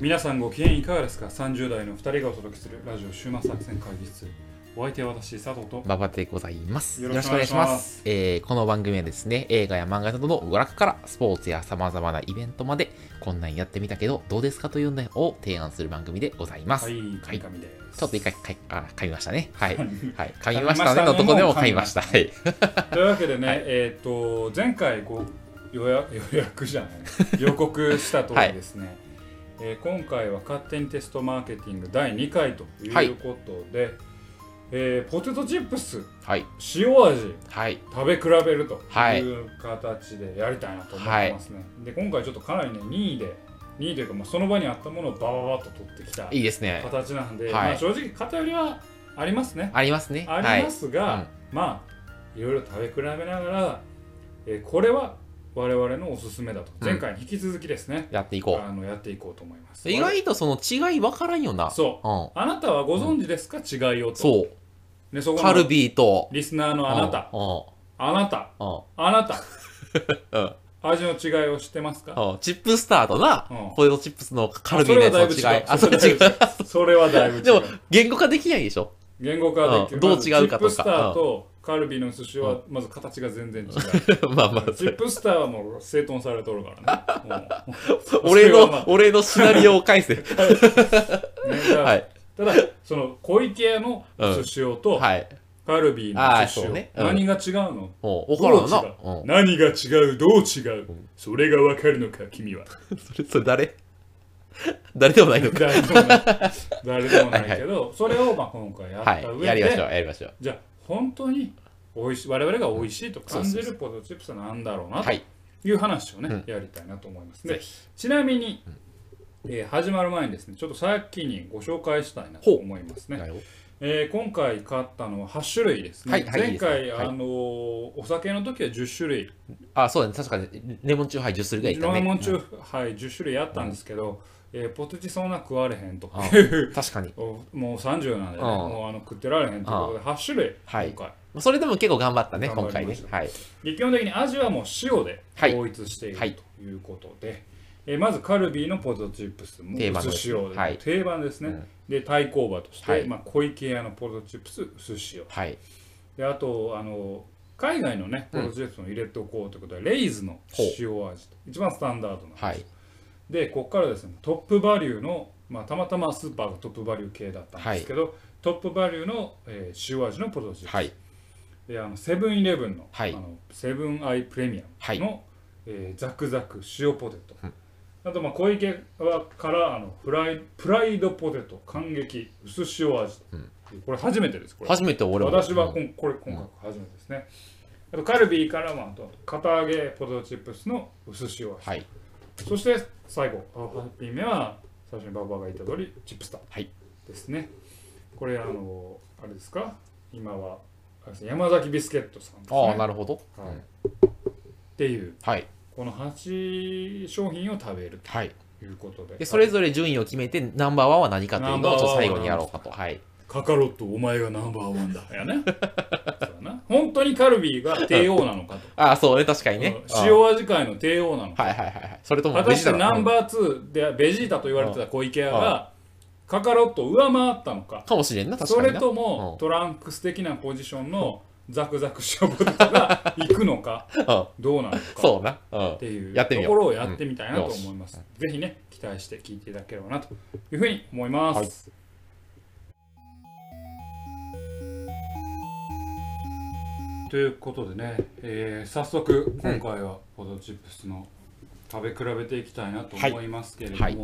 皆さんご機嫌いかがですか ?30 代の2人がお届けするラジオ終末作戦会議室。お相手は私、佐藤と。馬場でございます。よろしくお願いします。えーこの番組はですね、映画や漫画などの娯楽からスポーツや様々なイベントまで、こんなんやってみたけど、どうですかというのを提案する番組でございます。はい、はい神々です。ちょっと一回かいあ噛みましたね。はい。ははい。噛みましたねのとこでも噛みました。はい。というわけでね、はいえっ、と、前回ご予約 予約じゃない、予告した通りですね、えー今回は勝手にテストマーケティング第2回ということで、えーポテトチップスはい。塩味はい。食べ比べるとはいいう形でやりたいなと思ってますね、で今回ちょっとかなりね2位で2位というか、まあ、その場にあったものをバババッと取ってきたいいですね。形なんで、はいまあ、正直偏りはありますねありますね。ありますが、はいまあいろいろ食べ比べながら、えーこれは我々のおすすめだと。うん。前回に引き続きですね、やっていこあのやっていこうと思います。う。意外とその違い分からんよな。そう。うん。あなたはご存知ですか、違いをと。そう。でそこのカルビーと、リスナーのあなた。うん。あなた。うん。あなた。うん。味の違いを知ってますか？うん。チップスターとな、うん。ポテトチップスのカルビーのやつの違い。あそれはだいぶ違う。それはだいぶ違う。でも、言語化できないでしょ？言語化できる、うん。どう違うかとか。まずチップスターとカルビの寿司はまず形が全然違う、まあまあ、チップスターはもう整頓されとるからね 俺の、俺のシナリオを返せ。はい。ただその小池屋の寿司用とはい。カルビーの寿司用、そうねうん何が違うの？もう、わからんな。どう。何が違う？どう違う、それがわかるのか君はそれ、それ誰？誰でもないのか。誰でもないけどそれをまあ今回やったはい。上で、やりましょう、やりましょう。じゃあ本当に美味しい我々が美味しいと感じるポテトチップスは何だろうなとはい。いう話をね、うん。やりたいなと思います。ぜでちなみに、えー始まる前にですねちょっと先にご紹介したいなと思いますね。えー今回買ったのは8種類ですね、はいはい前回、あのーお酒の時は10種類。あ、そうだね。確かに、レモンチューハイ10種類ぐらいたね。レモンチュうん。ーハイ10種類やったんですけど、えーポテチそんな食われへんとか。確かに。おもう30なんでね、うんもうあの食ってられへんということで8種類はい。今回、それでも結構頑張ったね、今回ね。はい。で基本的に味はもう塩ではい。統一しているはい。ということで、えーまずカルビーのポテトチップス。も定番です。薄塩で、はい。定番ですね、うん。で対抗馬として、はい。まあ、小池屋のポテトチップス薄塩はい。であとあの海外のねポテトチップスも入れておこうということで、レイズの塩味と。一番スタンダードな、はい。でここからですねトップバリューの、まあ、たまたまスーパーがトップバリュー系だったんですけど、トップバリューの、えー塩味のポテトチップス、はい。であのセブンイレブンの,、はい。あのセブンアイプレミアムの、えーザクザク塩ポテト、うん。あとまあ小池はからあのフライプライドポテト感激薄塩味。と、これ初めてですこれ。初めて俺も。私はうんこん。これ今回初めてですね、あとカルビーからもあと堅揚げポテトチップスの薄塩味、はい。そして最後ハッピー目は最初にババアが言った通りチップスターはい。ですねこれあのあれですか？今はあれですね山崎ビスケットさんですねああ、なるほど。はいうんっていうはい。この8商品を食べるはい。ということでで、それぞれ順位を決めて、ナンバーワンは何かというのをちょっと最後にやろうかと。はい。カカロットお前がナンバーワンだやね本当にカルビーが帝王なのかと。あ あ、そうね、確かにね。うん。塩味界の帝王なのかはいはいはいはい。それとも果たしてナンーバー2でベジータと言われてた小池屋がカカロットを上回ったのか。かもしれんな、確そかにな。れともうん。トランクス的なポジションのザクザク塩ポテトが 行くのかうん。どうなのか。そうな。うん。っていうところをやってみたいなとうん思います。ぜひね、期待して聞いていただければなというふうに思います。ということでね、えー早速今回はポテトチップスの食べ比べていきたいなと思いますけれども、はい。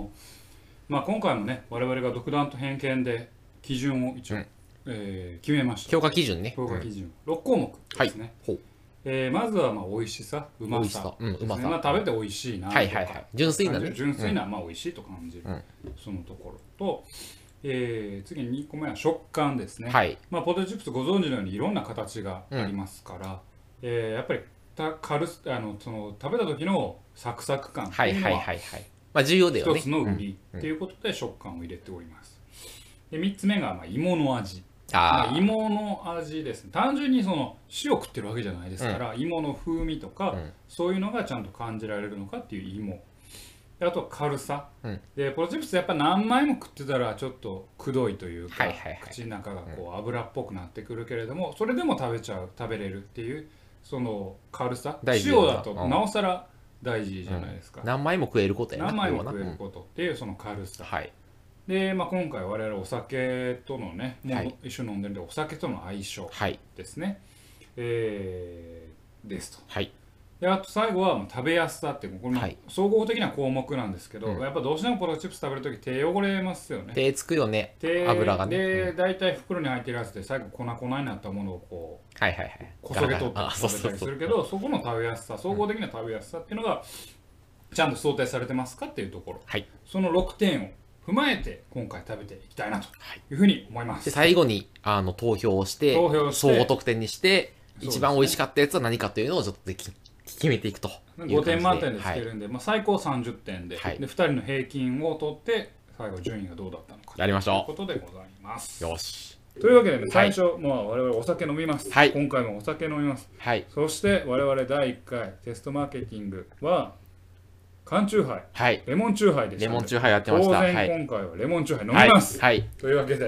まあ、今回もね我々が独断と偏見で基準を一応、うん。えー決めました。評価基準ね。評価基準、6項目ですね、ほう。えーまずはまあ美味しさうまさ。うんうまさ。まあ、食べて美味しいなとか、はいはいはい。純粋なね。純粋な、まあ、美味しいと感じる、うん。そのところと、えー次に2個目は食感ですね、はい。まあ、ポテトチップスご存知のようにいろんな形がありますから、えーやっぱりた軽すあのその食べた時のサクサク感ってはいいうのははいはいはい。まあ重要だよね。一つの売りうん。ということで食感を入れております。で3つ目がまあ芋の味。まああ、芋の味ですね。単純にその塩食ってるわけじゃないですから、芋の風味とか、うん。そういうのがちゃんと感じられるのかっていう芋。であと軽さ、うん。でポテトチップスやっぱ何枚も食ってたらちょっとくどいというか、はいはいはい。口の中がこう油っぽくなってくるけれども、それでも食べちゃう食べれるっていうその軽さ。塩だとうん。なおさら大事じゃないですか、何枚も食えることやな。何枚も食えることっていうその軽さ、はい。で、まあ、今回我々お酒とのねもうはい。一緒に飲んでるんでお酒との相性はい。ですね、えーですと。はいであと最後は食べやすさってこれ総合的な項目なんですけど、うん。やっぱどうしてもポテトチップス食べるとき手汚れますよね。手つくよね手油がね。で、うん。大体袋に入ってるやつで最後粉々になったものをこうはいはいはい。こそげ取って食べたりするけどそこの食べやすさ総合的な食べやすさっていうのがちゃんと想定されてますかっていうところ。はい。その6点を踏まえて今回食べていきたいなとはい。いうふうに思いま。です最後にあの投票をして投票して総合得点にして一番美味しかったやつは何かというのをちょっとでき決めていくという5点満点でつはいけるんで、まあ、最高30点で,、はい。で2人の平均を取って最後順位がどうだったのか。やりましょということでございます。よし。というわけでね、はい。最初、まあ、我々お酒飲みます、はい。今回もお酒飲みます。はい。そして我々第1回テストマーケティングは缶チューハイ、はい。レモンチューハイでレモンチューハイやってまし当た。はい。然今回はレモンチューハイ飲はいみます。はい。というわけで、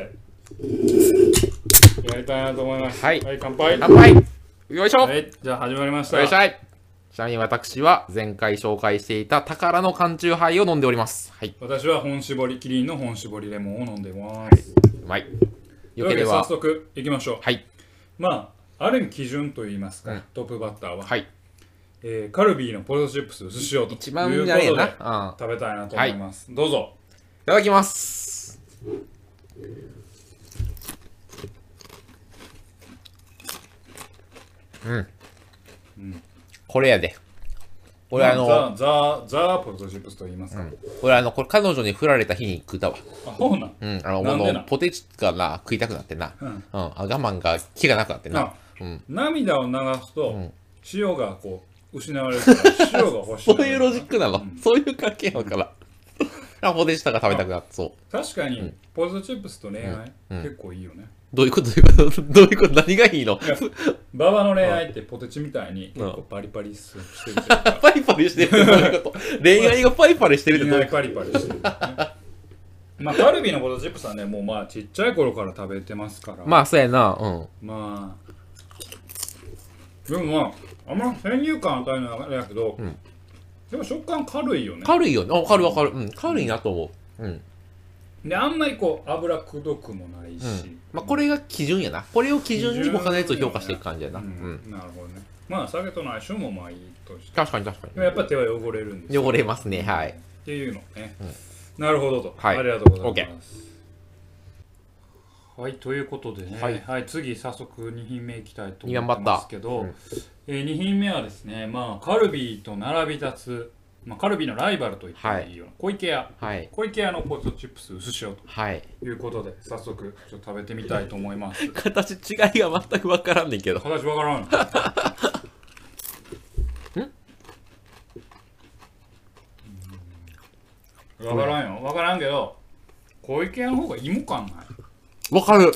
やりたいなと思います。はい。乾杯。乾杯。よいしょ。はい、じゃあ始まりました。よいしょ。いちなみに私は前回紹介していた宝の缶チューハイを飲んでおります。はい。私は本搾り、キリンの本搾りレモンを飲んでます。うまい。というわけで早よければ速いきましょう。はい。まあ、ある意味基準といいますか、うん。トップバッターは、はい。えーカルビーのポテトチップス薄塩という一番ことあれやでなうん。食べたいなと思います。どうぞ。いただきます。うん、これやで。俺あの、ザ・ザ・ザ・ポテトチップスと言いますか。俺あのこれ彼女に振られた日に食ったわ。あ、そうなん。うん。あのなんでなん？このポテチがな食いたくなってな。うん。うん、あ我慢が気がなくなってな。あうん。涙を流すと、ん。塩がこう失われるから塩が欲しい。そういうロジックなの、そういう関係なのかな？あポテチとか食べたくなってそう。確かに、ポテトチップスと恋愛、うん。結構いいよね。どういうことどういうことどういうこと何がいいの？馬場の恋愛ってポテチみたいに結構パリパリしてるというか、パリパリしてるってどういうこと？恋愛がパリパリしてるってどういう恋愛パリパリしてる、ね。まあカルビーのポテトチップスはねもうまあちっちゃい頃から食べてますから。まあそうやな。うん。まあでもまああんま先入観与えるのはあれやけど、ん。でも食感軽いよね。軽いよね。あ軽いわかるうん軽いなと思う。うんであんまりこう脂くどくもないし、うん。まあこれが基準やな。これを基準に他のやつを評価していく感じやな。ううん。んなるほどね。まあ酒との相性もまあいいとして。確かに確かでもやっぱ手は汚れるんです汚れますね。はい。っていうのね、なるほどと、はい。ありがとうございます。はいということでね、はい。はい、次早速2品目いきたいと思ってバッター。ますけど、うん。えー、2品目はですね、まあ、カルビーと並び立つ、まあ、カルビーのライバルと言ってもいいような、小池屋。はい。小池屋のポテトチップス薄塩はい。ということで早速ちょっと食べてみたいと思います。形違いが全く分からんねんけど。形わからん。うん。わからんよ。わからんけど小池屋の方が芋感ない？分かる。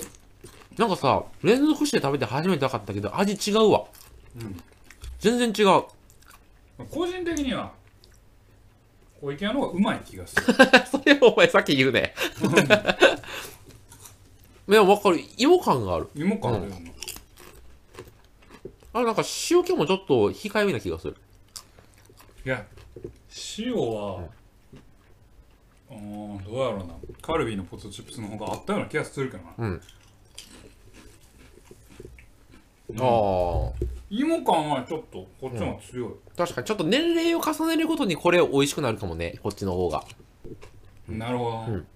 なんかさ連続して食べて初めて分かったけど味違うわ。うん。全然違う。個人的には小池屋の方がうまい気がするそれをお前さっき言うねいや分かる芋感がある芋感あるよな、あなんか塩気もちょっと控えめな気がするいや塩は、うん、どうやろうなカルビーのポテトチップスの方があったような気がするけどなうん、うん。ああ芋感はちょっとこっちの方が強い、確かにちょっと年齢を重ねるごとにこれ美味しくなるかもねこっちの方が。なるほど、うん。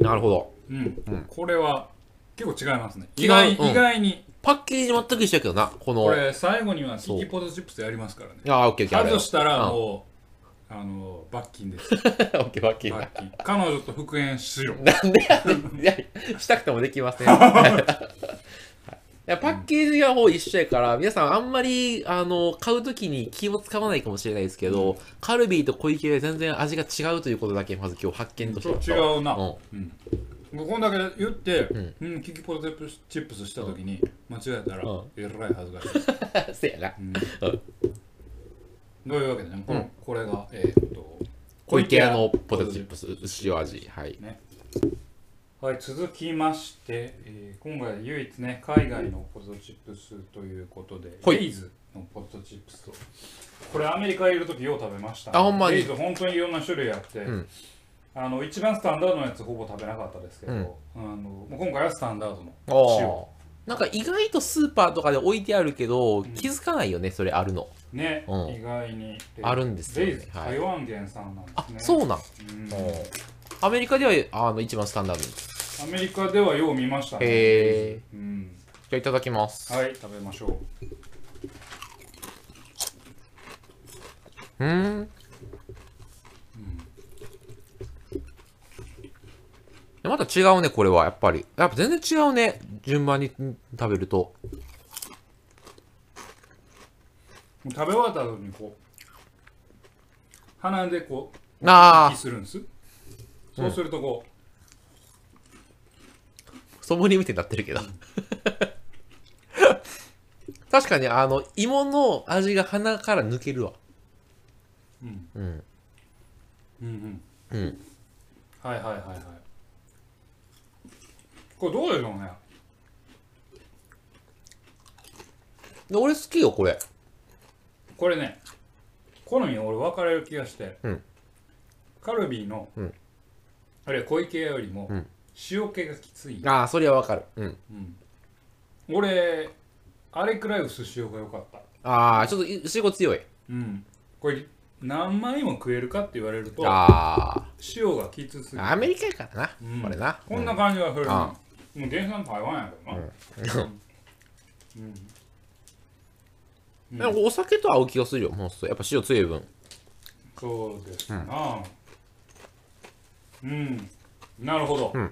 なるほど。うん、うん。これは結構違いますね。意外,、うん。意外に。パッケージ全く一緒やけどなこの。これ最後にはキキポテトチップスやりますからね。ああオッケーオッケーあれ外したらうん。もう、あの罰金です。オッケーオッケー罰金。彼女と復縁しろなんでやねん。したくてもできません。い。やパッケージがもう一緒やから皆さんあんまりあの買うときに気を使わないかもしれないですけど、カルビーと小池は全然味が違うということだけまず今日発見として。違うな、うん。うん。こんだけ言って、ううん、キキポテトチップスした時に間違えたら、うん。えらい恥ずかしい、せやなうんどういうわけでねこの、これがえーっと小池屋のポテトチップス塩味。はい。はい、続きまして、えー今回唯一ね海外のポテトチップスということで、はい。レイズのポテトチップスとこれアメリカいる時よう食べました、あほんまに。レイズ本当にいろんな種類あって、うん。あの一番スタンダードのやつほぼ食べなかったですけど、うん。あのもう今回はスタンダードの塩。なんか意外とスーパーとかで置いてあるけど、気づかないよねそれあるのね、うん。意外に。あるんですよね。台湾原産なんあですね、そうなん。うん。アメリカではあの一番スタンダードに。アメリカではよう見ましたね。へえうん。じゃあいただきます。はい食べましょう。うーん。また違うねこれはやっぱり。やっぱ全然違うね順番にん食べると食べ終わった後にこう鼻でこうあ息するんです。そうするとこソムリエみたいになってるけど。確かにあの芋の味が鼻から抜けるわ。う、うん、うん。うんうん。うん。はいはいはいはい。これどうでしょうね。で俺好きよこれこれね好み俺分かれる気がして、うん。カルビーの、うん。あるいは小池屋よりもうん。塩気がきつい、ああそれはわかる。うん。うん。俺あれくらい薄塩が良かった。ああちょっとい塩強い。うん。これ何枚も食えるかって言われるとあ塩がきつすぎて。あアメリカやからな、うん。これな。こんな感じがする、ねあもう原産台湾やけどな、うん。うんでもお酒と合う気がするよもうそう。やっぱ塩強い分。そうですな。うん、なるほど、うん。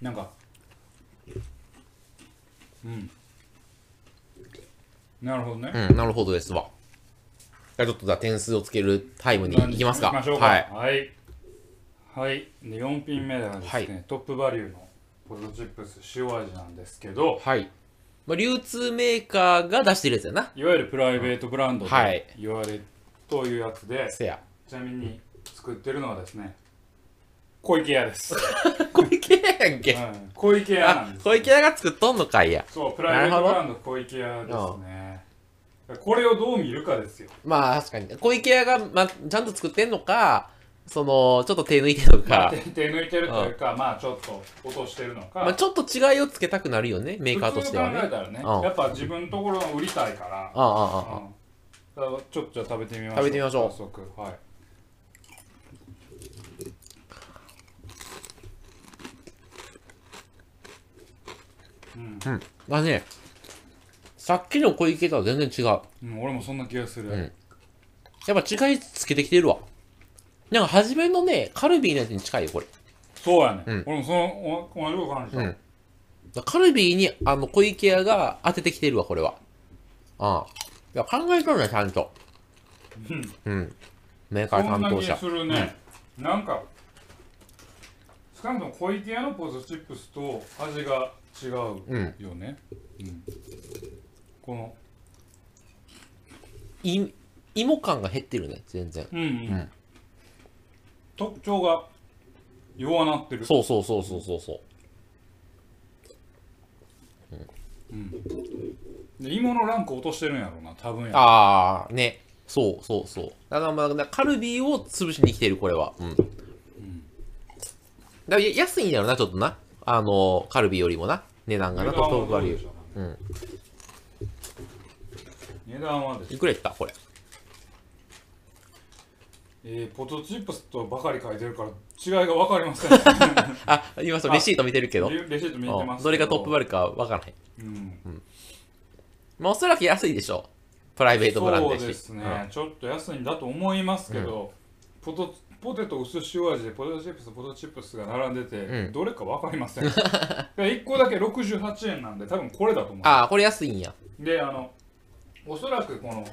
なんか。うん。なるほどね、うんなるほどですわ。じゃあちょっとじゃあ点数をつけるタイムに行きますか。行きましょうか。はい。はい、はい。で4品目ではですね、はい。トップバリューのポテトチップス塩味なんですけど。はい、まあ、流通メーカーが出してるやつやな。いわゆるプライベートブランドはい。で言われというやつで、せや。ちなみに作ってるのはですね小池屋です、小池屋やんけ。うん、小池屋なんあです小池屋が作っとんのかいや。そうプライベートブランド小池屋ですね。これをどう見るかですよ。まあ確かに。小池屋が、まあ、ちゃんと作ってんのかそのちょっと手抜いてるのまあか、手手抜いてるというかまあちょっと落としてるのか、まあ、ちょっと違いをつけたくなるよねメーカーとしてはね。普通に考えたらね、うん。やっぱ自分のところを売りたいから。あああああうん。だからちょっとじゃあ食べてみましょう。食べてみましょう。早速。はい。うん。あね。さっきの小池とは全然違う。うん、俺もそんな気がする、うん。やっぱ違いつけてきてるわなんか初めのねカルビーのやつに近いよこれ。そうやね、うん。俺もそのお同じこと感じた、うん。カルビーにあの小池屋が当ててきてるわこれは。ああ。いや考えとるねちゃんと。うん。メーカーそんな気担当者するね、なんか少なくとも小池屋のポテトチップスと味が違うよね、うん。この。い芋感が減ってるね全然。うんうん、ん特徴が弱なってる。そうそうそうそうそう。そうで芋のランク落としてるんやろうな多分や。ああね。そうそうそう。だからまあカルビーを潰しに来てるこれは。うん、だからや安いんだろうなちょっとな。あのカルビーよりもな。値段がなトップバリューうん。値段はですね。いくらいったこれえー、ポテトチップスとばかり書いてるから違いが分かりません あ今そうレシート見てるけど。レレシート見てますど。れがトップバリューかわからないうん。まあおそらく安いでしょう。プライベートブランドそうですね、ちょっと安いんだと思いますけど、ポトポテト薄塩味でポテトチップスポテトチップスが並んでて、うん。どれか分かりません。1個だけ68円なんで多分これだと思う。ああこれ安いんや。であのおそらくこの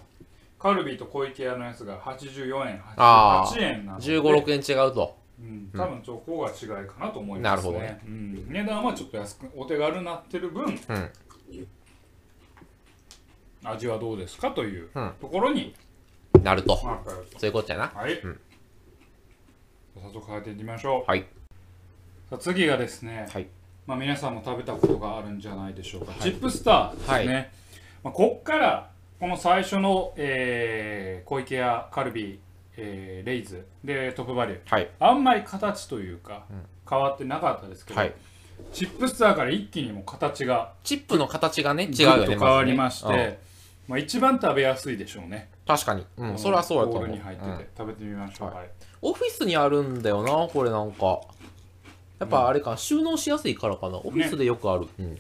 カルビーと小池屋のやつが84円あー88円なので1 5 6円違うと。うん、多分そこが違いかなと思いますね。なるほどね。うん、値段はちょっと安くお手軽になってる分うん。味はどうですかといううん。ところになると。そういうことやな。はい、うん。早速変えていきましょう、はい。さあ次がですね、はい。まあ、皆さんも食べたことがあるんじゃないでしょうか、はい。チップスターですね、はい。まあ、こっからこの最初の、えー小池屋カルビー、えーレイズでトップバリューはい。あんまり形というか、うん変わってなかったですけど、はい。チップスターから一気にもう形がチップの形がね、違うよね。と変わりまして、ずねまあ、一番食べやすいでしょうね、うん確かに。うん、それはそうやと思う。ボウルに入ってて、うん食べてみましょう、はいはいオフィスにあるんだよな、これなんか。やっぱあれか、収納しやすいからかな。オフィスでよくある。うん。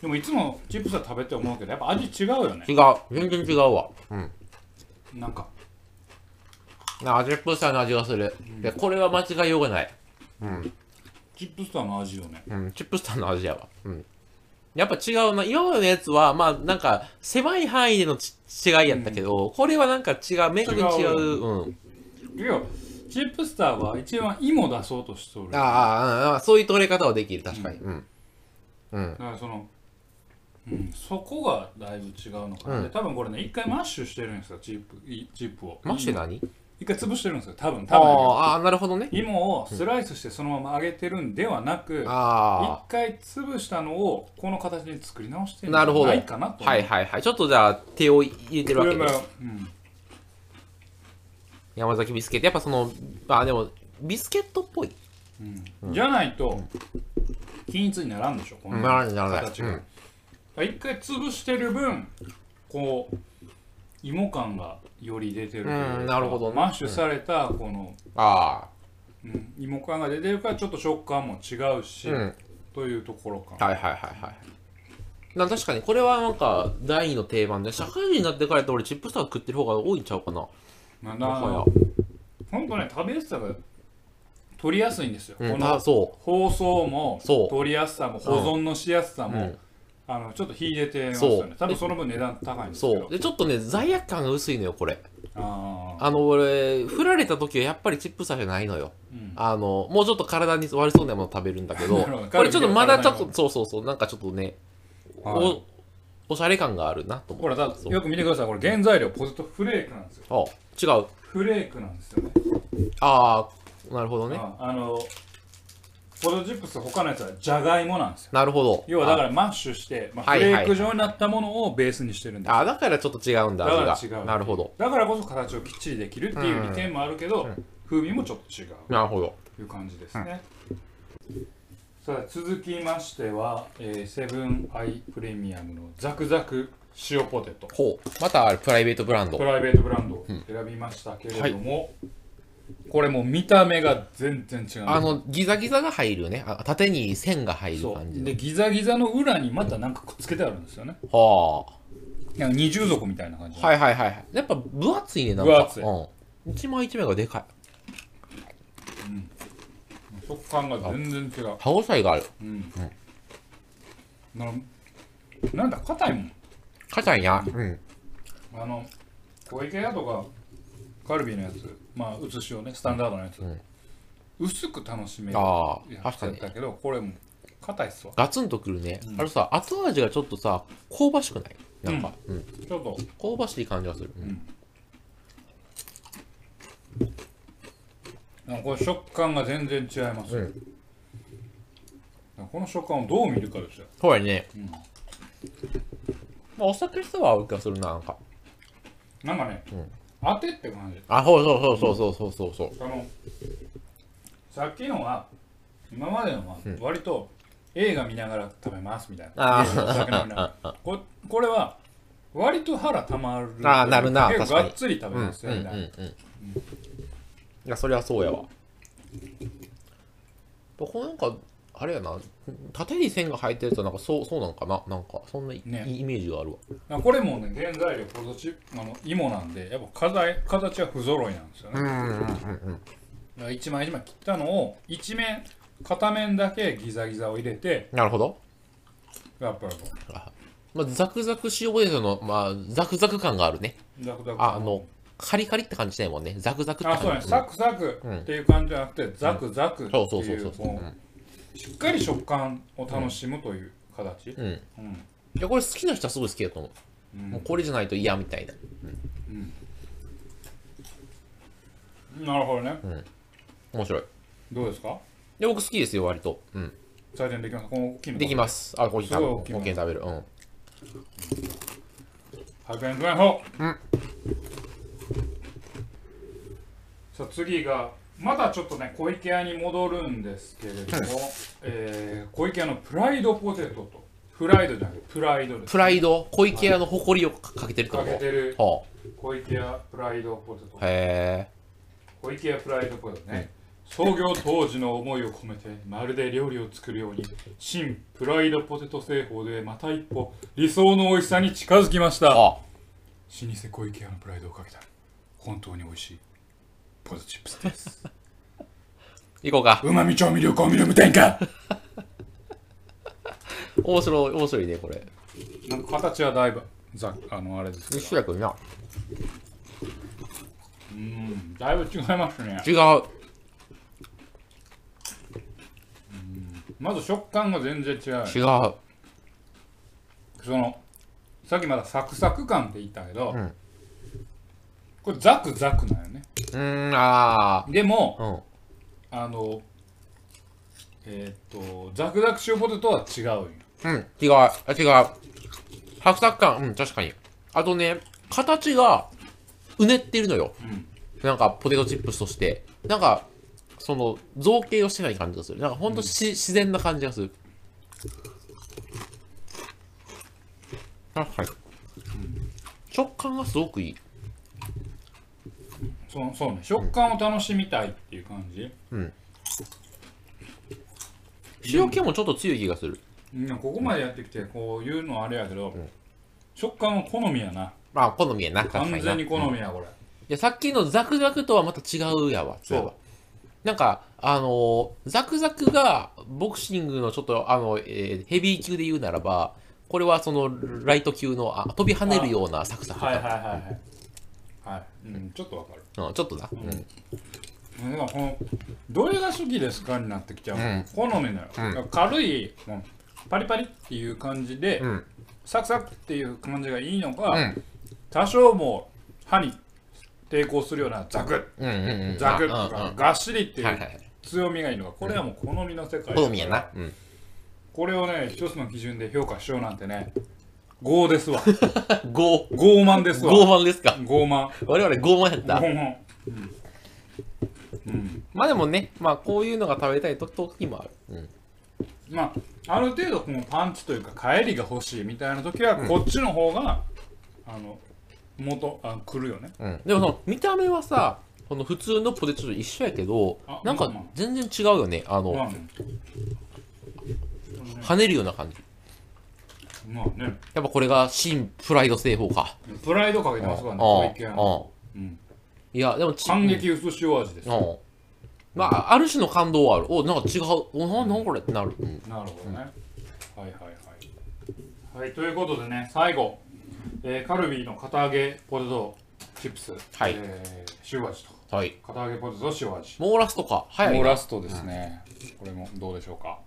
でもいつもチップスター食べて思うけどやっぱ味違うよね違う。全然違うわ。うん。なんかな味っぽさの味がする。で、これは間違いようがない。うん。チップスターの味よねうん、チップスターの味やわ。うん。やっぱ違うな。今までのやつは、まあ、なんか、狭い範囲でのち違いやったけど、これはなんか違う、明確に違う。うん。いやチップスターは一番芋出そうとしとるああああ、そういう取れ方はできる、確かに。うん。うん。だからその、うん、そこがだいぶ違うのかな、うん。で多分これね一回マッシュしてるんですよチップいチップを。マッシュ何？一回潰してるんですよ多分あ多分。あ、ああ、なるほどね。芋をスライスしてそのまま揚げてるんではなく一あ回潰したのをこの形に作り直してあ、るんじゃなるほど。ないかなとはいはいはい。ちょっとじゃあ、手を入れてるわけこれね。はうん。山崎ビスケット。やっぱその、あ、でも、ビスケットっぽい。うん。じゃないと均一にならんでしょこのならないならない。形が、うん一回潰してる分こう芋感がより出てるといなるほどね。マッシュされたこの、あうん芋感が出てるからちょっと食感も違うし、あ。うん。というところかはいはいはいはい。な確かにこれはなんか第二の定番で社会人になってからやと俺チップスター食ってる方が多いんちゃうかな。なもはや。ほんとね食べやすさが取りやすいんですよ、うんこの包装もそう。取りやすさも保存のしやすさも、うんあのちょっと秀でてますよそう。ね多分その分値段高いんですけど。そう。でちょっとね罪悪感が薄いのよこれ。あー。あの俺振られた時はやっぱりチップスターじゃないのよ。うん。あのもうちょっと体に悪そうなもの食べるんだけど これちょっとまだちょっとそうそうそうなんかちょっとねはい。おおしゃれ感があるなと思う。ほらだよく見てください。これ原材料ポテトフレークなんですよあ違う。フレークなんですよね。ああなるほどね。ああのポテトチップス他のやつはじゃがいもなんですよ。なるほど。要はだからマッシュして、まあ、はいはいフレーク状になったものをベースにしてるんですああだからちょっと違うんだだから違う。なるほど。だからこそ形をきっちりできるっていう利点もあるけど、うん。風味もちょっと違う。なるほど。という感じですね、さあ続きましては、えーセブンアイプレミアムのザクザク塩ポテト。ほう。またプライベートブランド。プライベートブランドを選びましたけれども、これもう見た目が全然違う。あのギザギザが入るよね。あ縦に線が入るそ感じうでギザギザの裏にまたなんかくっつけてあるんですよね。はなんか二重底みたいな感じあはいはいはいはい。やっぱ分厚いねなんか。分厚い。うん、一枚一枚がでかい。食感が全然違う。歯応えがある。うん、ななんだ硬いもん。硬いな。うん。あの小池屋とかカルビーのやつまあ写しをねスタンダードのやつ、ん。薄く楽しめるあやあ確かにつやったけどこれも硬いっすわ。ガツンとくるね、うん。あれさ後味がちょっとさ香ばしくない。なんか、うん。ちょっと。香ばしい感じがする、ん。なんかこれ食感が全然違います、うん。この食感をどう見るかですよ。そうやね、ん。まあ、お酒とは合う気がするななんか。なんかね、うん当てって感じ。あそうそうそうそうそうそうそう。そさっきのは今までのは割と映画見ながら食べますみたいな、あ飲な ここれは割と腹たまるあなるな結構がっつり食べますよね。い、うんうんうんうん。いやそりゃそうやわ。こなんかあれやな。縦に線が入ってるとなんかそうそうなんかな。なんかそんない、ね。いイメージがあるわ。これもね原材料ポテトチあの芋なんでやっぱ形形は不揃いなんですよね、んだうんうんうん。一枚一枚切ったのを一面片面だけギザギザを入れてなるほど。やっぱりまあ、ザクザク塩ポテトの、まあ、ザクザク感があるね。ザクザク。ああの、カリカリって感じしないもんね。ザクザクってあそうね。感じ。サクサクっていう感じじゃなくて、ザクザクってそう。そうそういうそうそう。もうしっかり食感を楽しむという形、うん。うん。いうんや、これ好きな人はすごい好きだと思う。うんもうこれじゃないと嫌みたいな。なるほどね面白い。どうですか？で、僕好きですよ、割と。うん。採点できますこの大きいのできます。あ、これすごい大きいもん食べる。食べる。うん。100円くらいのうんさあ次がまたちょっとね小池屋に戻るんですけれども、えー小池屋のプライドポテトとフライドじゃなくてプライドですプライド、小池屋の誇りをかけてるってこかけてる。小池屋プライドポテト。あ。へ小池屋プライドポテトね、創業当時の思いを込めてまるで料理を作るように新プライドポテト製法でまた一歩理想の美味しさに近づきました。ー。老あ、舗小池屋のプライドをかけた。本当に美味しいポテトチップスです 行こうか。うまみ調味料香味料無添加 面白い、面白いね、これ。なんか形はだいぶざあのあれですけ一ど緒やけどな。うんだいぶ違いますね違う。まず食感が全然違う違う。そのさっきまだサクサク感って言ったけど、うんこれザクザクなんよねうーん、あでもー。うん。あのえーっとザクザク塩ポテトは違うようん、違う。あ違う。サクサク感、うん、確かに。あとね、形が、うねってるのよ。うんなんか、ポテトチップスとして。なんか、その、造形をしてない感じがする。なんか、ほんとし、自然な感じがする。確かに。食感がすごくいい。そうそうね。食感を楽しみたいっていう感じ、塩気もちょっと強い気がする。うん、ここまでやってきてこういうのあれやけど、食感は好みやな。まあ、好みやな。完全に好うん。みやこれ、いや、さっきのザクザクとはまた違うやわ。そう。なんか、あのーザクザクが、ボクシングのちょっと、あの、えーヘビー級で言うならば、これはその、ライト級の、あ飛び跳ねるようなサクサク感。はいはいはいはい。はい、うん、ちょっとわかるうん、ちょっとな。うん。だからこのどれが好きですかになってきちゃう、うん好みのよ、だから軽い、うんパリパリっていう感じで、うん。サクサクっていう感じがいいのか、うん。多少もう歯に抵抗するようなザクうん。うん。うん。ザクとうんうんかがっしりっていうはいはい。強みがいいのかこれはもう好みの世界好みやな。うん。これをね一つの基準で評価しようなんてね傲ですわ ゴー、傲慢ですわ傲慢ですか？傲慢我々傲慢やった。傲慢うん、うんまあでもね、まあこういうのが食べたい時時もある。うん。まあある程度このパンチというか帰りが欲しいみたいな時はこっちの方が、あの元あ来るよねうん。でもその、見た目はさ、この普通のポテトと一緒やけどあ、なんか全然違うよね。あの、まあ跳ねるような感じ。まあねやっぱこれが新プライド製法か。プライドかけてますからねあ小池屋あの、うん、いや、でもち、感激薄塩味です、うん。まあ、ある種の感動はある。お、なんか違う。お、なんなんこれってなる。うん。なるほどね、はいはいはいはいということでね最後、えーカルビーの片揚げポテトチップス、はいえー塩味とはい。片揚げポテト塩味モーラスとか、早いな。もうラストですね、これもどうでしょうか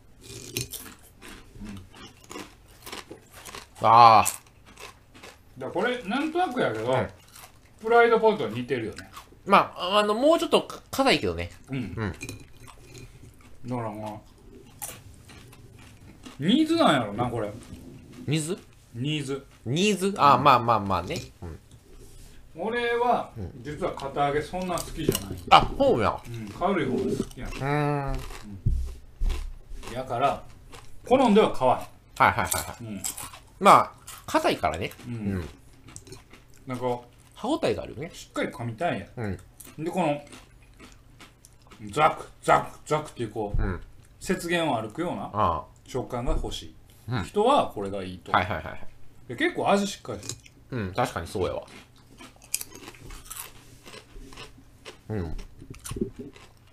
ああ。だこれなんとなくやけど、うん。プライドポテトに似てるよね。まあ、あの、もうちょっとか硬いけどね。うん、ん。だからまあニーズなんやろなこれ。水ニーズ。ニーズ？ああ、まあまあまあね。うん。俺は実は片揚げそんな好きじゃない、あ、ほうや。うん、軽い方が好きや。うーん。はいん。やから好んでは買わはいはいはい。へんうんまあ、硬いからね。うん、うん。なんか歯応えがあるよね。しっかり噛みたいんやうん。でこのザクザクザクっていうこう、うん雪原を歩くようなあ食感が欲しい、うん人はこれがいいと、あ。はいはいはいはい。で結構味しっかりうん、確かにそうやわ。うん。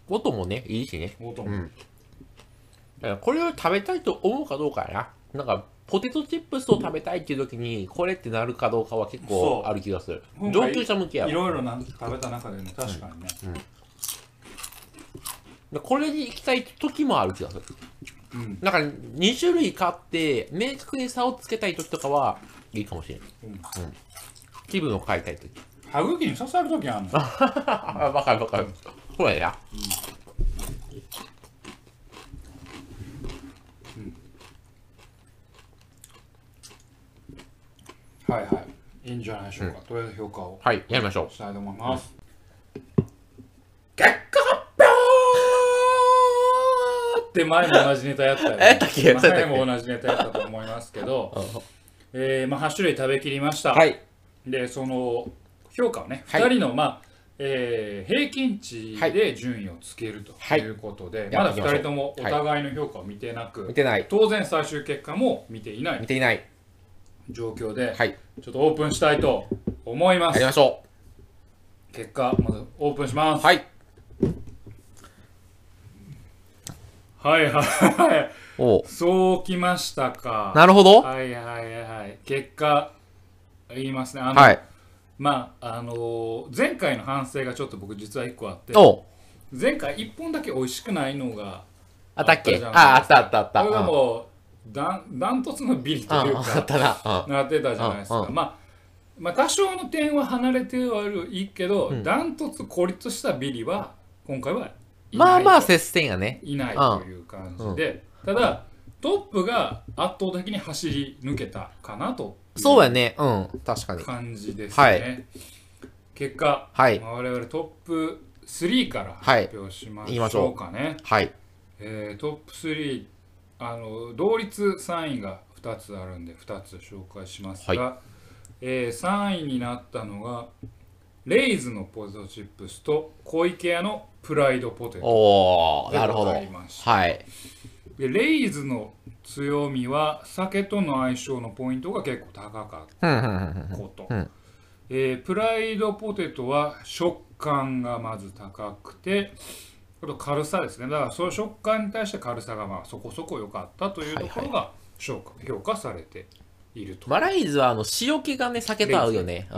音もね、いいしね。音も、うん。だからこれを食べたいと思うかどうかやな。なんか、ポテトチップスを食べたいっていう時に、これってなるかどうかは結構ある気がする。上級者向けやわいろいろな食べた中でも確かにね、でこれに行きたい時もある気がする。うん。だから、2種類買って、明確に差をつけたい時とかは、いいかもしれない。うん。気分を変えたい時。歯茎に刺さる時あるの？あ、わかるわかる。そうや。や。はいはい。いいんじゃないでしょうか、とりあえず評価をはい、やりましょう。したいと思います、結果発表って前も同じネタやったよ、やったっっ前も同じネタやったと思いますけど、えーまあ、8種類食べきりました、はい。でその評価をね、はい。2人の、まあえー平均値で順位をつけるとはい。いうことで、まだやっていきましょう。2人ともお互いの評価を見てなく、見てない。当然最終結果も見ていない。見ていない。状況で、はい。ちょっとオープンしたいと思いますやりましょ結果まずオープンしまう。すはい。はいはいそうきましたかなるほど。はいはいはい結果言いますねあの、はい。まああのー前回の反省がちょっと僕実は1個あって前回1本だけ美味しくないのがあったっけ？あ、あったあったあった。これがもうダンダントツのビリとうん、いうかたな。ってたじゃないですか、まあまあ多少の点は離れてはいいけど、うんダントツ孤立したビリは今回はいないまあまあ接戦やね。いないという感じで、ただトップが圧倒的に走り抜けたかなとそうやね。うん。確かに。感じですね、はい結果、はいまあ我々トップ3からはい発表しましょうかね、はい。えートップ3あの同率3位が2つあるんで2つ紹介しますが、はえー3位になったのがレイズのポテトチップスと小池屋のプライドポテトなるほど。はい。でレイズの強みは酒との相性のポイントが結構高かったこと、うん。えープライドポテトは食感がまず高くてあと軽さですね。だからその食感に対して軽さがまあそこそこ良かったというところが評価,、評価されている。と。まあ、ライズはあの塩気がね、酒と合うよね。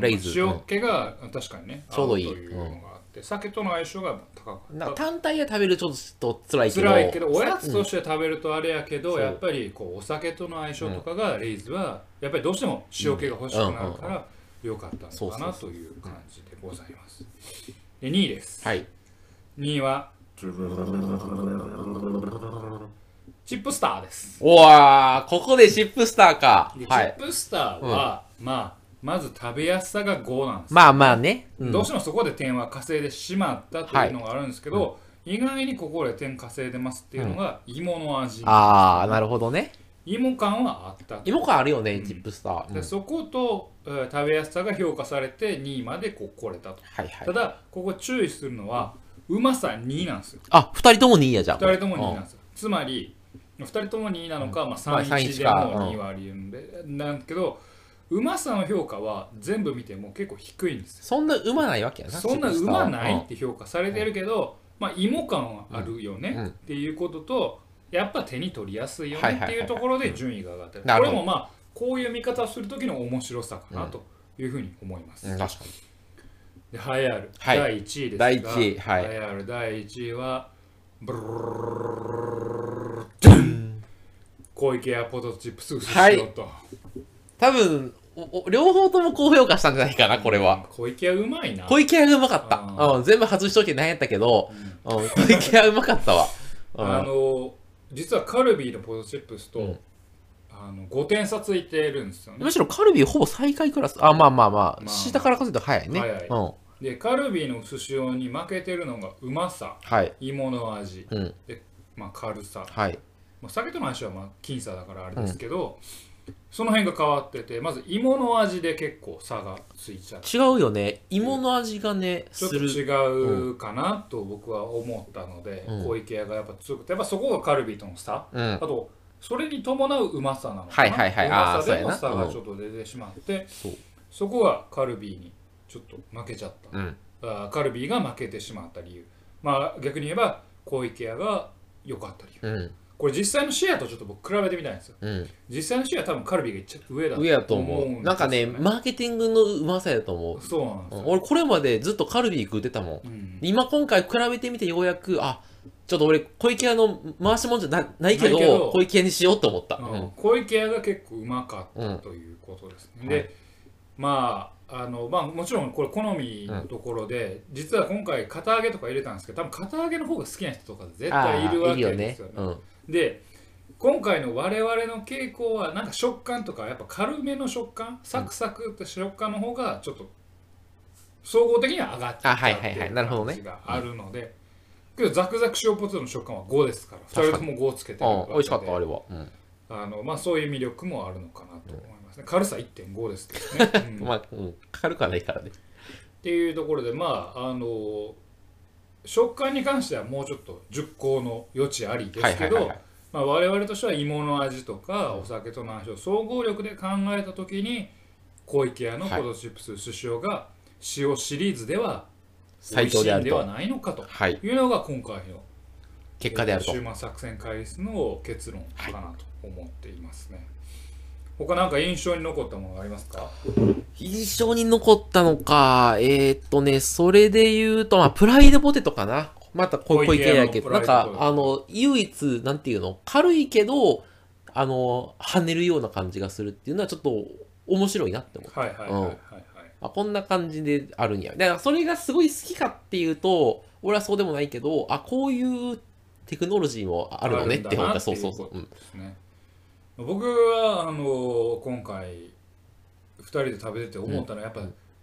レイズ。塩気が確かにねちょうどいい。合というのがあって、酒との相性が高かった。か単体で食べるちょっと辛いけど。辛いけどおやつとして食べるとあれやけど、やっぱりこうお酒との相性とかがレイズはやっぱりどうしても塩気が欲しくなるから良かったのかなという感じでございます。で2位です。はい。2位は？チップスターですおわー、ここでシップスターかで。はい。チップスターは、まあまず食べやすさが5なんですまあまあね。うんどうしてもそこで点は稼いでしまったというのがあるんですけど、意外にここで点稼いでますっていうのが芋の味、あー、なるほどね。芋感はあったと芋感あるよね、チップスター。うんでそこと、えー食べやすさが評価されて2位までこう来れたとはいはいた。だここ注意するのはうまさ2位なんですよ。あ、二人とも2位やじゃん。2人とも2位なんですよ。つまり2人とも2位なのか、まあ、まあ3 1 3-1でか。も2位はあり得るんで、なんだけどうまさの評価は全部見ても結構低いんですよ。そんなうまないわけやな。そんなうまないって評価されてるけど、まあ、芋感はあるよね、うん。っていうこととやっぱ手に取りやすいよねっていうところで順位が上がってる、これもまあこういう見方をする時の面白さかなというふうに思います、うん、確かに。で栄えある、はい第1位ですが第一位はい栄えある第1位はブルル小池屋ポテトチップス薄塩と、多分おお両方とも高評価したんじゃないかな、これは。小池屋うまいな小池屋がうまかった。あうん、全部外しとけなんやったけど、うん、小池屋うまかったわ。うんあの実はカルビーのポテトチップスと、うんあの5点差ついてるんですよねむしろカルビーほぼ最下位クラス。あ、まあまあまあ、まあ下から数えると早いね。早いうん。でカルビーの薄塩に負けてるのがうまさはい。芋の味、うん。でまあ、軽さ、はい。まあ、酒との相性はまあ僅差だからあれですけど、その辺が変わっててまず芋の味で結構差がついちゃって違うよね。芋の味がね、ちょっと。違うかなと僕は思ったので、うん小池屋がやっぱ強くてやっぱそこがカルビーとの差うんあ。とそれに伴ううまさなのかな、はいはいはいうまさでのあーそうやな差がちょっと出てしまって、そう。そこがカルビーにちょっと負けちゃった、うん。あーカルビーが負けてしまった理由まあ逆に言えば小池屋が良かった理由うん。これ実際のシェアとちょっと僕比べてみたいんですようん。実際のシェアは多分カルビーが一番上だ上やと思う。なんかね、マーケティングのうまさやと思う。そうなんですよ、うん俺これまでずっとカルビー食ってたもん。うん今今回比べてみてようやく、あ、ちょっと俺小池屋の回しもんじゃなないけど、ないけど小池屋にしようと思った。うん小池屋が結構うまかっうん。うん。たということですね、はいでまああのまあもちろんこれ好みのところで、実は今回堅揚げとか入れたんですけど多分堅揚げの方が好きな人とか絶対いるわけですよね。いいよねで今回の我々の傾向はなんか食感とかやっぱ軽めの食感サクサクって食感の方がちょっと総合的には上がっちゃあってはいはいはいるなるほどね感じがあるので、けどザクザク塩ポテトの食感は5ですから2人とも5つけてうん。るわけ美味しかった、あれは。うん。あのまあ、そういう魅力もあるのかなと思いますね、軽さ1.5ですけどね、うんまあ、うん。軽くはないからね。っていうところでまああの食感に関してはもうちょっと熟考の余地ありですけど、まあ、我々としては芋の味とかお酒との相性総合力で考えた時に小池屋のポテトチップス寿司塩が塩シリーズでは美最味しい強であるでは。ないのかとはい。いうのが今回の結果であると終。末作戦会議室の結論かなと思っていますね、他なんか印象に残ったものがありますか？印象に残ったのか、えーっとね、それで言うと、まあ、プライドポテトかな。また小小池屋やけど、なんか、あの、唯一、なんていうの、軽いけど、あの、跳ねるような感じがするっていうのは、ちょっと面白いなって思う。はいはいはいはいはい、あこんな感じであるんや。だから、それがすごい好きかっていうと、俺はそうでもないけど、あ、こういうテクノロジーもあるのねって思った。そうそうそう。う僕はあの今回2人で食べてて思ったのはやっぱ、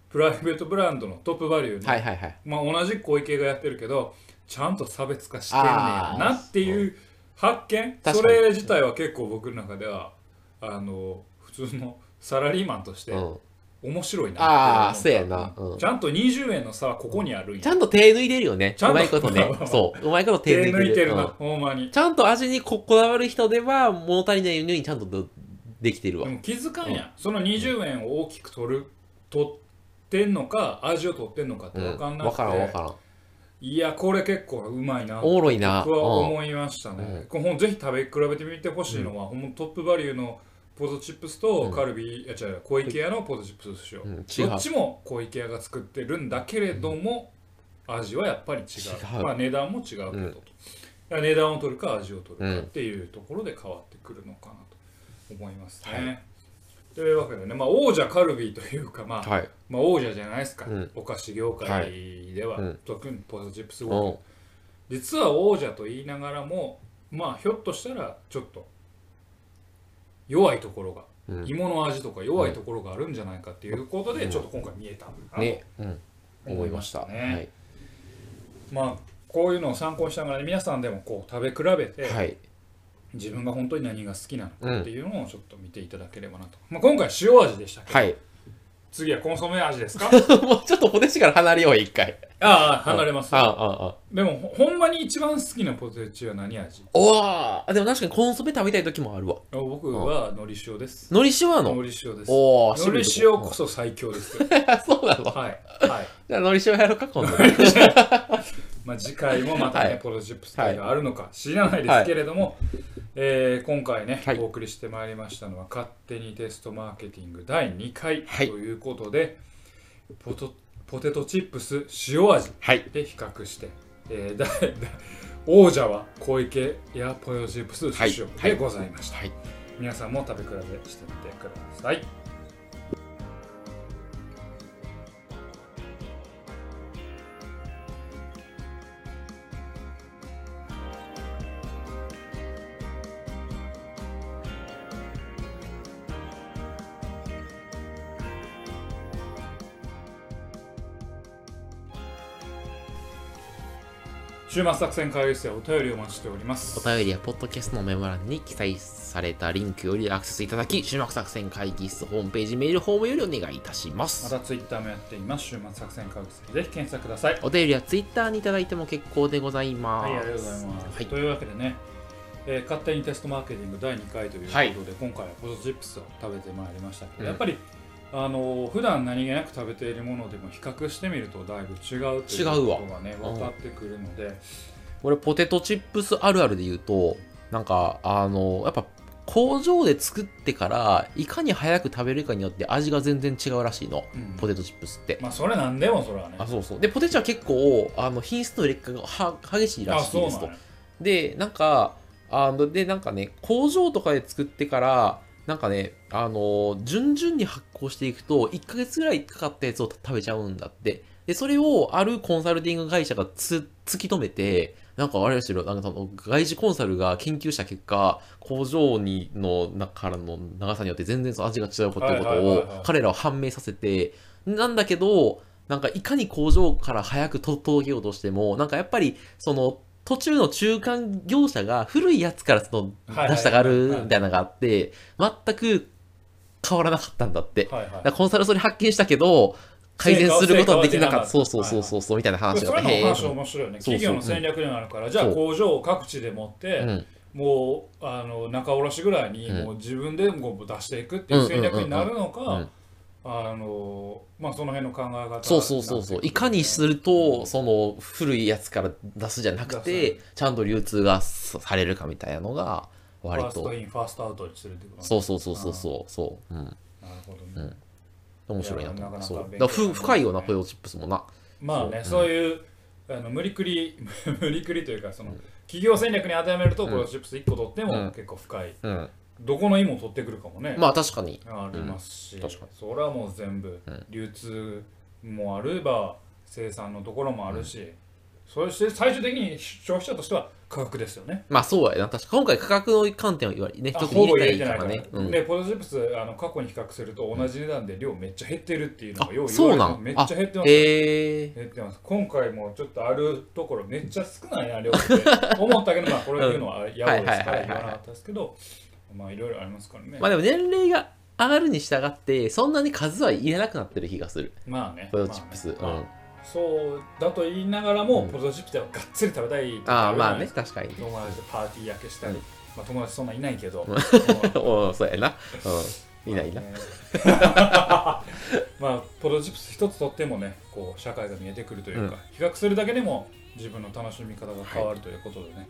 プライベートブランドのトップバリューの、はいはいはい。まあ、同じ小池がやってるけどちゃんと差別化してんねやなっていう発見それ自体は結構僕の中ではあの普通のサラリーマンとしてうん。面白いなあーそうやなうんちゃんと20円の差はここにあるちゃんと手抜いてるよね。ちゃんとうまいことね。そう。うまいこと手抜手いてる。抜いてるな、うんほんまにちゃんと味にここだわる人では物足りないようにちゃんとどできてるわで。も気づかんやん、その20円を大きく取る取ってんのか味を取ってんのかってうん。分かんなくて、わからんわからん。いやこれ結構うまいなおもろいな。僕はうん思いましたね、うんぜひ食べ比べてみてほしいのは、ほんまトップバリューのポテトチップスとカルビー、いや違う小池屋のポテトチップス寿司を、う。ん。どっちも小池屋が作ってるんだけれども、味はやっぱり違う。まあ、値段も違う値段を取るか味を取るうんかっていうところで変わってくるのかなと思いますね、というわけでね、まあ、王者カルビーというか、まあはい。まあ、王者じゃないですか、うん。お菓子業界では、うん。特にポテトチップスうん。業界、実は王者と言いながらもまあひょっとしたらちょっと弱いところが、うん芋の味とか弱いところがあるんじゃないかっていうことで、ちょっと今回見えたね。うん。思いました。ねまあこういうのを参考にしながら皆さんでもこう食べ比べて、はい。はい。自分が本当に何が好きなのかっていうのをちょっと見ていただければなと、まあ、今回塩味でしたけど、はい。次はコンソメ味ですか？もうちょっとポテチから離れよう、一回。ああ離れます。ああ、ああ。でもほほんまに一番好きなポテチは何味？おー。でも確かにコンソメ食べたい時もあるわ。僕は海苔塩です。海苔塩なの？海苔塩です。お塩こそ最強ですよ。そうなの？はいはい。じゃあ海苔塩やろうか、今度。まあ次回もまたね、はい。ポテトチップス会があるのか知らないですけれども、えー今回ね、はい。お送りしてまいりましたのは勝手にテストマーケティング第2回はい。ということで、ポトポテトチップス塩味。はい。で比較して、えー だだ王者は小池やポテトチップスはい。塩でございました、はい。皆さんも食べ比べしてみてください週末作戦会議室でお便りをお待ちしておりますお便りはポッドキャストのメモ欄に記載されたリンクよりアクセスいただき、終幕作戦会議室ホームページメールフォームよりお願いいたします。またツイッターもやっています。週末作戦会議室ぜひ検索ください。お便りはツイッターにいただいても結構でございます。はい、ありがとうございます。はいというわけでね、えー勝手にテストマーケティング第2回ということで、はい今回はポテトチップスを食べてまいりましたけど、うんやっぱりあのー普段何気なく食べているものでも比較してみるとだいぶ違うという違うわことがね分かってくるので、俺ポテトチップスあるあるで言うとなんかあのやっぱ工場で作ってからいかに早く食べるかによって味が全然違うらしいの。うん。ポテトチップスって、まあそれなんでもそれはね。あそうそう。でポテチは結構あの品質の劣化がは激しいらあしいですと。そうなんや。でなんかあのでなんかね工場とかで作ってからなんかね、あのー順々に発酵していくと、1ヶ月ぐらいかかったやつを食べちゃうんだって。で、それをあるコンサルティング会社がつ、突き止めて、なんかあれですよ、なんかその外事コンサルが研究した結果、工場にの中からの長さによって全然その味が違うことを彼らは判明させて、なんだけど、なんかいかに工場から早くと届けようとしても、なんかやっぱりその途中の中間業者が古いやつからその出したがるみたいなのがあって、全く変わらなかったんだって。はいはい。コンサルそれ発見したけど、改善することはできなかった。そうそうそうそうそう、みたいな話そがあって。へれの話え面白いよね企業の戦略になるからじゃあ工場を各地で持って、うん。もうあの仲卸ぐらいにうん。もう自分でもう出していくっていう戦略になるのうん。かあのまあその辺の考え方そうそうそうそう。いかにすると、その古いやつから出すじゃなくて、ちゃんと流通がされるかみたいなのが、割と first. In first out にするってことそうそうそうそうそう。そう。うん。なるほどね、面白いなと思。だふ深いよな、ポテトチップスもな。まあねそそうういうあの無理くり 無理くりというかその企業戦略に当てはめるとポテトチップス1個取ってもうん結構深いうん。どこの芋取ってくるかもね。まあ確かに。ありますし、確かに。それはもう全部うん。流通もあれば生産のところもあるし、そして最終的に消費者としては価格ですよね。まあそうやな。確か今回価格の観点を言われね、一つあほぼ入入れてないからね。うん。でポテトチップスあの過去に比較すると同じ値段で量めっちゃ減ってるっていうのあがよう、言そうなん。われてめっちゃ減ってますええ。減ってます。今回もちょっとあるところめっちゃ少ないな量って思ったけどまあこれ言うのは野暮ですから言わなかったですけどまあいろいろありますからねまあでも年齢が上がるに従って、そんなに数は入れなくなってる気がする。まあねポテトチップス。まあねうん。そうだと言いながらも、うんポテトチップスはがっつり食べたい時ああ、まあね、確かに。友達とパーティー焼けしたり、うんまあ、友達そんないないけど、うん おそうやな。うん。いないな。まあね まあポテトチップス一つとってもねこう社会が見えてくるというか、比較するだけでも自分の楽しみ方が変わるということでね、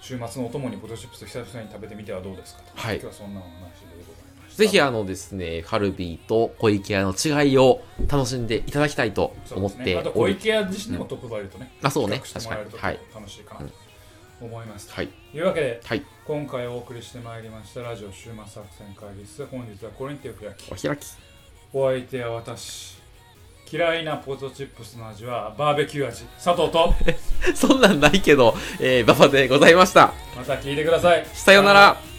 週末のお供にポテトチップス久々に食べてみてはどうですかと、はい今日はそんなお話でございましたぜひあのですね、カルビーと小池屋の違いを楽しんでいただきたいと思っですねあとておる。小池屋自身でもトップバリューとね、あ、そうね確かに。はい。楽しいかなと思います、はい。というわけではい。今回お送りしてまいりましたラジオ週末作戦会議室本日はこれに手を開きお開き。お相手は私嫌いなポテトチップスの味はバーベキュー味佐藤と そんなんないけど、えー、馬場でございました。また聞いてくださいさようなら。